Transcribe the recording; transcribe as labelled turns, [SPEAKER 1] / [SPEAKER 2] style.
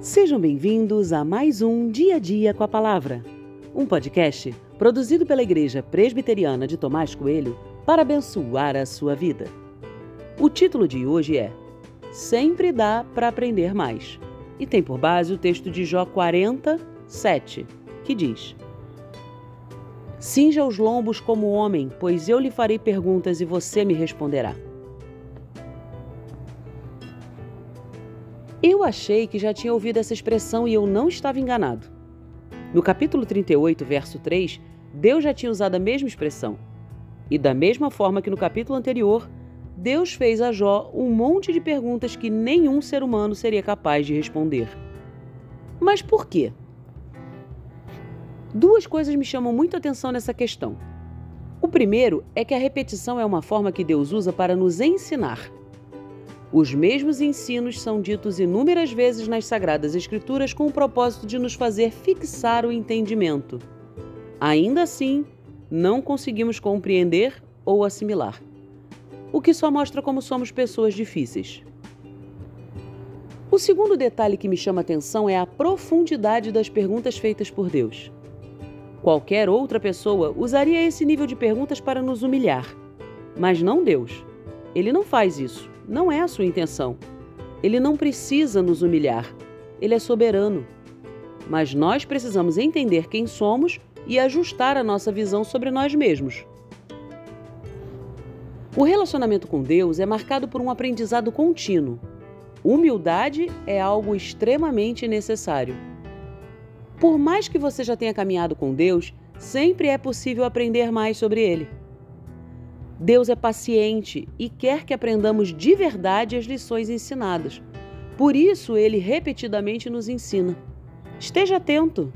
[SPEAKER 1] Sejam bem-vindos a mais um Dia a Dia com a Palavra, um podcast produzido pela Igreja Presbiteriana de Tomás Coelho para abençoar a sua vida. O título de hoje é Sempre dá para aprender mais e tem por base o texto de Jó 40, 7, que diz: Cinja os lombos como homem, pois eu lhe farei perguntas e você me responderá. Eu achei que já tinha ouvido essa expressão e eu não estava enganado. No capítulo 38, verso 3, Deus já tinha usado a mesma expressão. E da mesma forma que no capítulo anterior, Deus fez a Jó um monte de perguntas que nenhum ser humano seria capaz de responder. Mas por quê? Duas coisas me chamam muito atenção nessa questão. O primeiro é que a repetição é uma forma que Deus usa para nos ensinar. Os mesmos ensinos são ditos inúmeras vezes nas Sagradas Escrituras com o propósito de nos fazer fixar o entendimento. Ainda assim, não conseguimos compreender ou assimilar, o que só mostra como somos pessoas difíceis. O segundo detalhe que me chama atenção é a profundidade das perguntas feitas por Deus. Qualquer outra pessoa usaria esse nível de perguntas para nos humilhar, mas não Deus. Ele não faz isso. Não é a sua intenção. Ele não precisa nos humilhar. Ele é soberano. Mas nós precisamos entender quem somos e ajustar a nossa visão sobre nós mesmos. O relacionamento com Deus é marcado por um aprendizado contínuo. Humildade é algo extremamente necessário. Por mais que você já tenha caminhado com Deus, sempre é possível aprender mais sobre Ele. Deus é paciente e quer que aprendamos de verdade as lições ensinadas. Por isso, ele repetidamente nos ensina. Esteja atento.